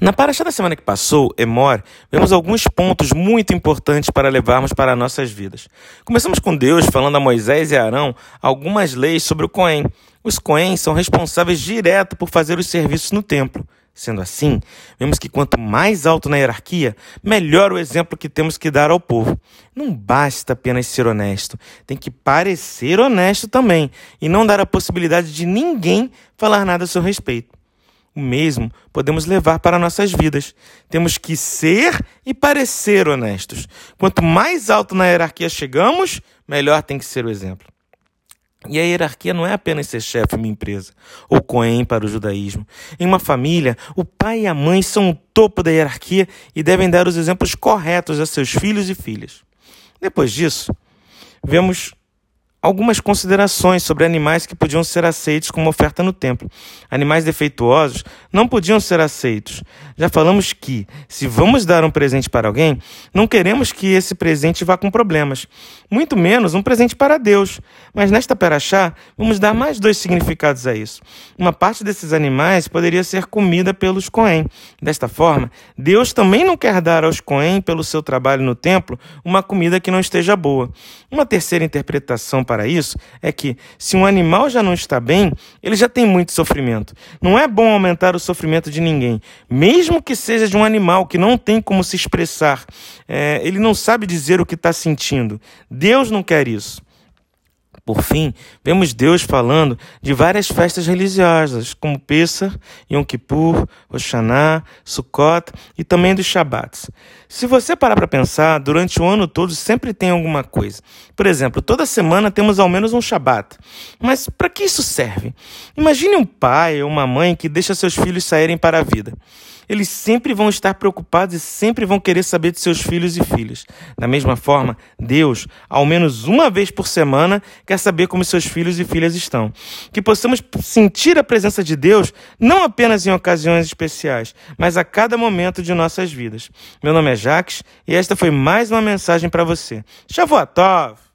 Na paraxá da semana que passou, Emor, vemos alguns pontos muito importantes para levarmos para nossas vidas. Começamos com Deus falando a Moisés e Arão algumas leis sobre o Cohen. Os Cohen são responsáveis direto por fazer os serviços no templo. Sendo assim, vemos que quanto mais alto na hierarquia, melhor o exemplo que temos que dar ao povo. Não basta apenas ser honesto, tem que parecer honesto também e não dar a possibilidade de ninguém falar nada a seu respeito o mesmo podemos levar para nossas vidas. Temos que ser e parecer honestos. Quanto mais alto na hierarquia chegamos, melhor tem que ser o exemplo. E a hierarquia não é apenas ser chefe em uma empresa ou coen para o judaísmo. Em uma família, o pai e a mãe são o topo da hierarquia e devem dar os exemplos corretos a seus filhos e filhas. Depois disso, vemos algumas considerações sobre animais que podiam ser aceitos como oferta no templo. Animais defeituosos não podiam ser aceitos. Já falamos que, se vamos dar um presente para alguém, não queremos que esse presente vá com problemas, muito menos um presente para Deus. Mas nesta peraxá, vamos dar mais dois significados a isso. Uma parte desses animais poderia ser comida pelos Cohen. Desta forma, Deus também não quer dar aos Cohen, pelo seu trabalho no templo, uma comida que não esteja boa. Uma terceira interpretação para isso é que, se um animal já não está bem, ele já tem muito sofrimento. Não é bom aumentar o sofrimento de ninguém, mesmo que seja de um animal que não tem como se expressar, é, ele não sabe dizer o que está sentindo. Deus não quer isso. Por fim, vemos Deus falando de várias festas religiosas, como Pessah, Yom Kippur, Oxaná, Sukkot e também dos Shabbats. Se você parar para pensar, durante o ano todo sempre tem alguma coisa. Por exemplo, toda semana temos ao menos um Shabat. Mas para que isso serve? Imagine um pai ou uma mãe que deixa seus filhos saírem para a vida eles sempre vão estar preocupados e sempre vão querer saber de seus filhos e filhas. Da mesma forma, Deus, ao menos uma vez por semana, quer saber como seus filhos e filhas estão. Que possamos sentir a presença de Deus não apenas em ocasiões especiais, mas a cada momento de nossas vidas. Meu nome é Jacques e esta foi mais uma mensagem para você. Shavuot Tov!